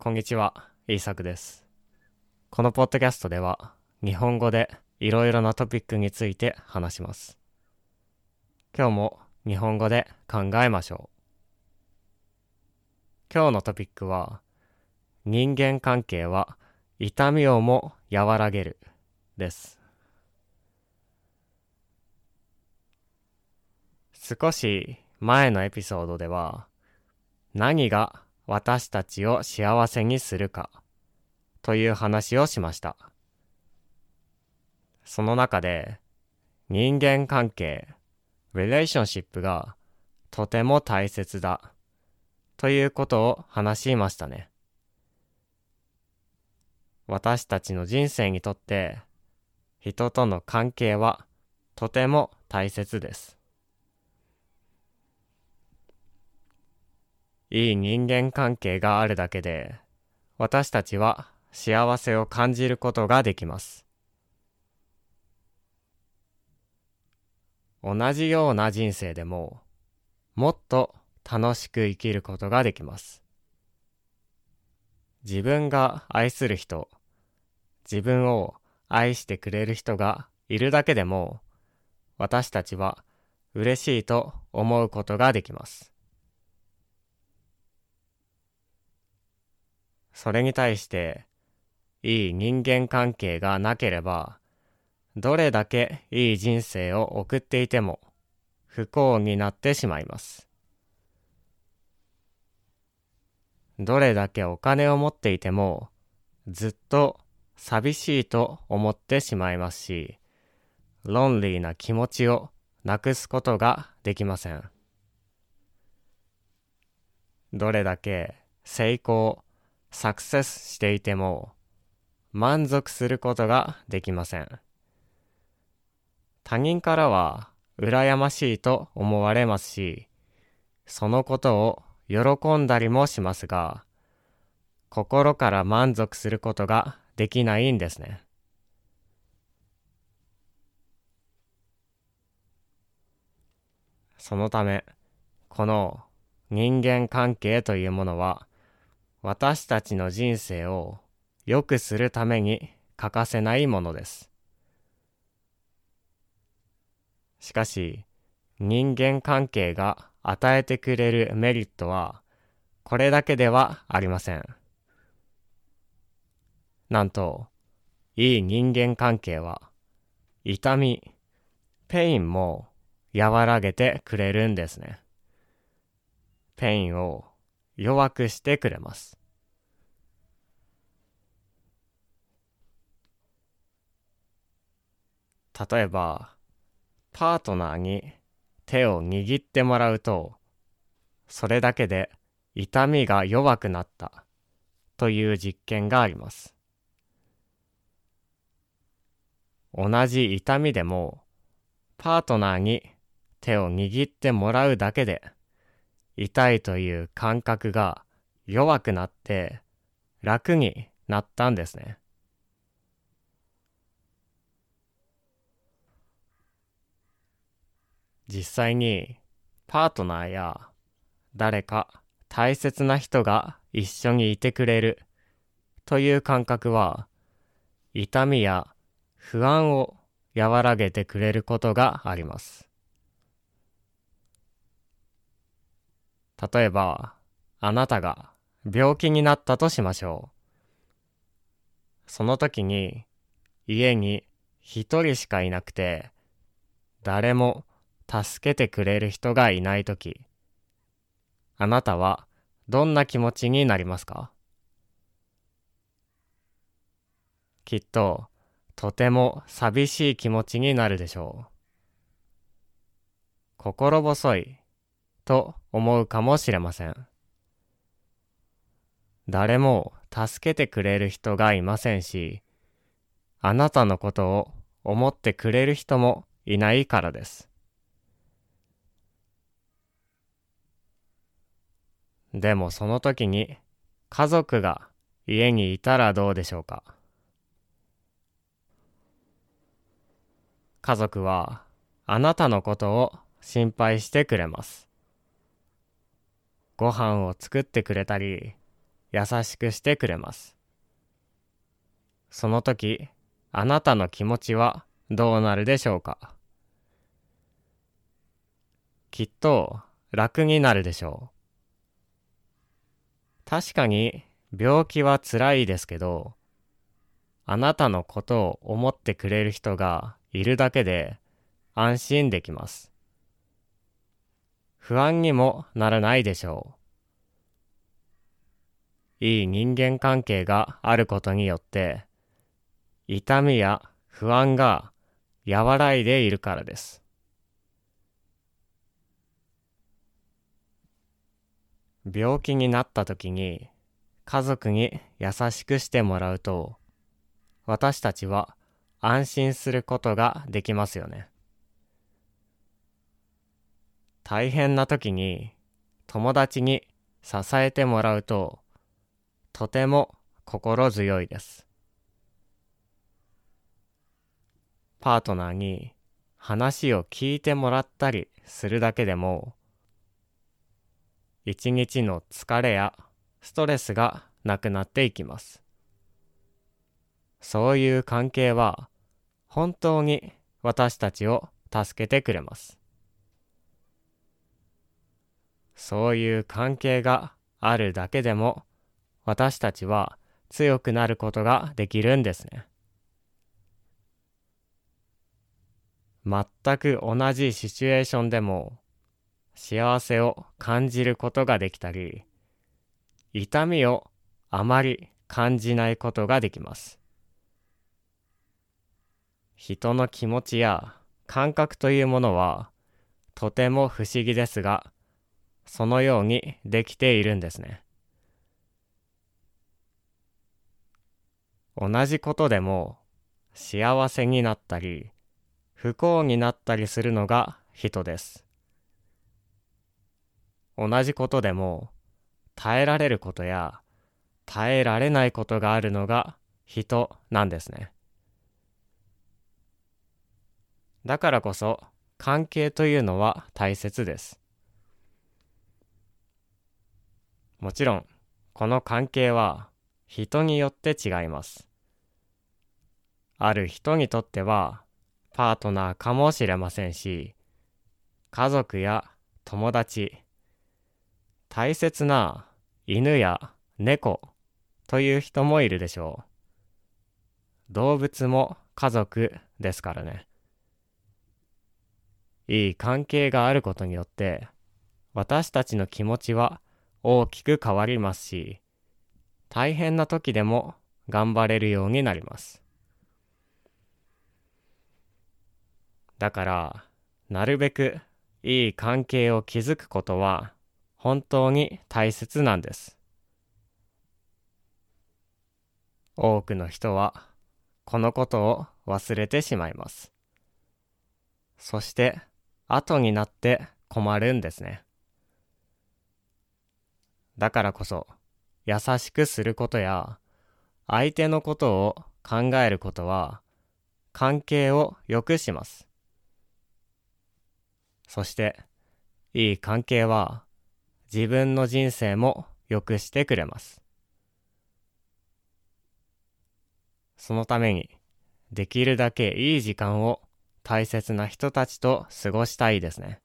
こんにちは、イーサクです。このポッドキャストでは、日本語でいろいろなトピックについて話します。今日も日本語で考えましょう。今日のトピックは、人間関係は痛みをも和らげるです。少し前のエピソードでは、何が私たちを幸せにするかという話をしました。その中で人間関係、relationship がとても大切だということを話しましたね。私たちの人生にとって人との関係はとても大切です。いい人間関係があるだけで、私たちは幸せを感じることができます。同じような人生でも、もっと楽しく生きることができます。自分が愛する人、自分を愛してくれる人がいるだけでも、私たちは嬉しいと思うことができます。それに対して、いい人間関係がなければ、どれだけいい人生を送っていても、不幸になってしまいます。どれだけお金を持っていても、ずっと寂しいと思ってしまいますし、ロンリーな気持ちをなくすことができません。どれだけ成功、サクセスしていても満足することができません。他人からは羨ましいと思われますし、そのことを喜んだりもしますが、心から満足することができないんですね。そのため、この人間関係というものは、私たちの人生を良くするために欠かせないものです。しかし、人間関係が与えてくれるメリットは、これだけではありません。なんと、いい人間関係は、痛み、 pain も和らげてくれるんですね。 pain を弱くしてくれます。例えば、パートナーに手を握ってもらうと、それだけで痛みが弱くなったという実験があります。同じ痛みでも、パートナーに手を握ってもらうだけで、痛いという感覚が弱くなって楽になったんですね。実際にパートナーや誰か大切な人が一緒にいてくれるという感覚は痛みや不安を和らげてくれることがあります。例えば、あなたが病気になったとしましょう。その時に家に一人しかいなくて、誰も助けてくれる人がいない時、あなたはどんな気持ちになりますか？きっととても寂しい気持ちになるでしょう。心細いと思うかもしれません。誰も助けてくれる人がいませんし、あなたのことを思ってくれる人もいないからです。でもその時に家族が家にいたらどうでしょうか？家族はあなたのことを心配してくれます。ご飯を作ってくれたり、優しくしてくれます。その時、あなたの気持ちはどうなるでしょうか？きっと楽になるでしょう。確かに病気は辛いですけど、あなたのことを思ってくれる人がいるだけで安心できます。不安にもならないでしょう。いい人間関係があることによって、痛みや不安が和らいでいるからです。病気になった時に家族に優しくしてもらうと私たちは安心することができますよね。大変な時に友達に支えてもらうととても心強いです。パートナーに話を聞いてもらったりするだけでも一日の疲れやストレスがなくなっていきます。そういう関係は本当に私たちを助けてくれます。そういう関係があるだけでも私たちは強くなることができるんですね。全く同じシチュエーションでも幸せを感じることができたり、痛みをあまり感じないことができます。人の気持ちや感覚というものはとても不思議ですが、そのようにできているんですね。同じことでも幸せになったり不幸になったりするのが人です。同じことでも耐えられることや耐えられないことがあるのが人なんですね。だからこそ関係というのは大切です。もちろんこの関係は人によって違います。ある人にとってはパートナーかもしれませんし家族や友達大切な犬や猫という人もいるでしょう。動物も家族ですからね。いい関係があることによって私たちの気持ちは大きく変わりますし大変な時でも頑張れるようになります。だからなるべくいい関係を築くことは本当に大切なんです。多くの人はこのことを忘れてしまいます。そして後になって困るんですね。だからこそ優しくすることや相手のことを考えることは関係を良くします。そしていい関係は自分の人生も良くしてくれます。そのために、できるだけいい時間を大切な人たちと過ごしたいですね。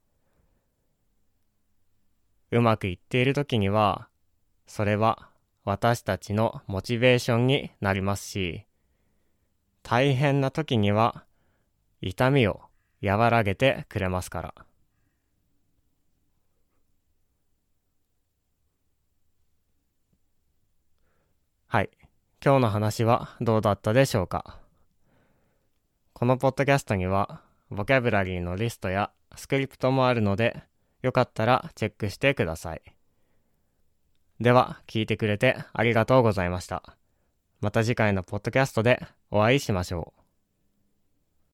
うまくいっている時には、それは私たちのモチベーションになりますし、大変な時には痛みを和らげてくれますから。はい。今日の話はどうだったでしょうか？このポッドキャストには、ボキャブラリーのリストやスクリプトもあるので、よかったらチェックしてください。では、聞いてくれてありがとうございました。また次回のポッドキャストでお会いしましょう。